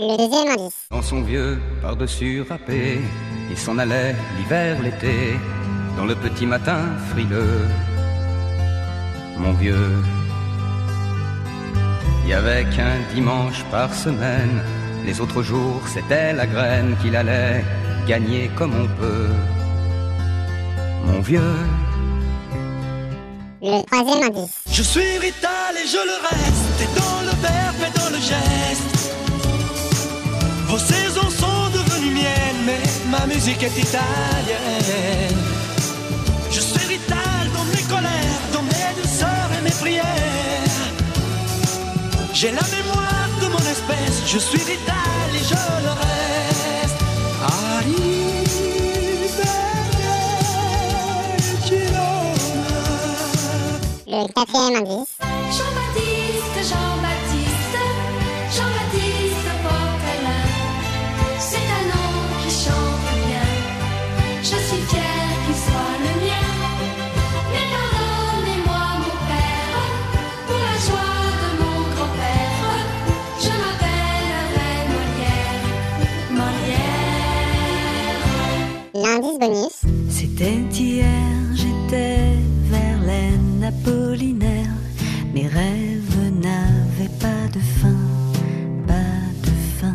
Le deuxième indice. Dans son vieux par-dessus râpé, il s'en allait l'hiver, l'été, dans le petit matin frileux. Mon vieux, il y avait qu'un dimanche par semaine, les autres jours c'était la graine qu'il allait gagner comme on peut. Mon vieux, Le troisième indice. Je suis vital et je le reste, Vos saisons sont devenues miennes, mais ma musique est italienne. Je suis vital dans mes colères, dans mes douceurs et mes prières. J'ai la mémoire de mon espèce, je suis vital et je le reste. Le quatrième indice. Jean-Baptiste, Jean-Baptiste C'était hier, j'étais Verlaine Apollinaire. Mes rêves n'avaient pas de fin, pas de fin.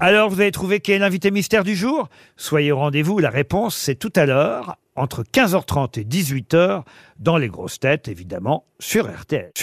Alors vous avez trouvé qui est l'invité mystère du jour? Soyez au rendez-vous, la réponse c'est tout à l'heure, entre 15h30 et 18h, dans les grosses têtes évidemment, sur RTL. Sur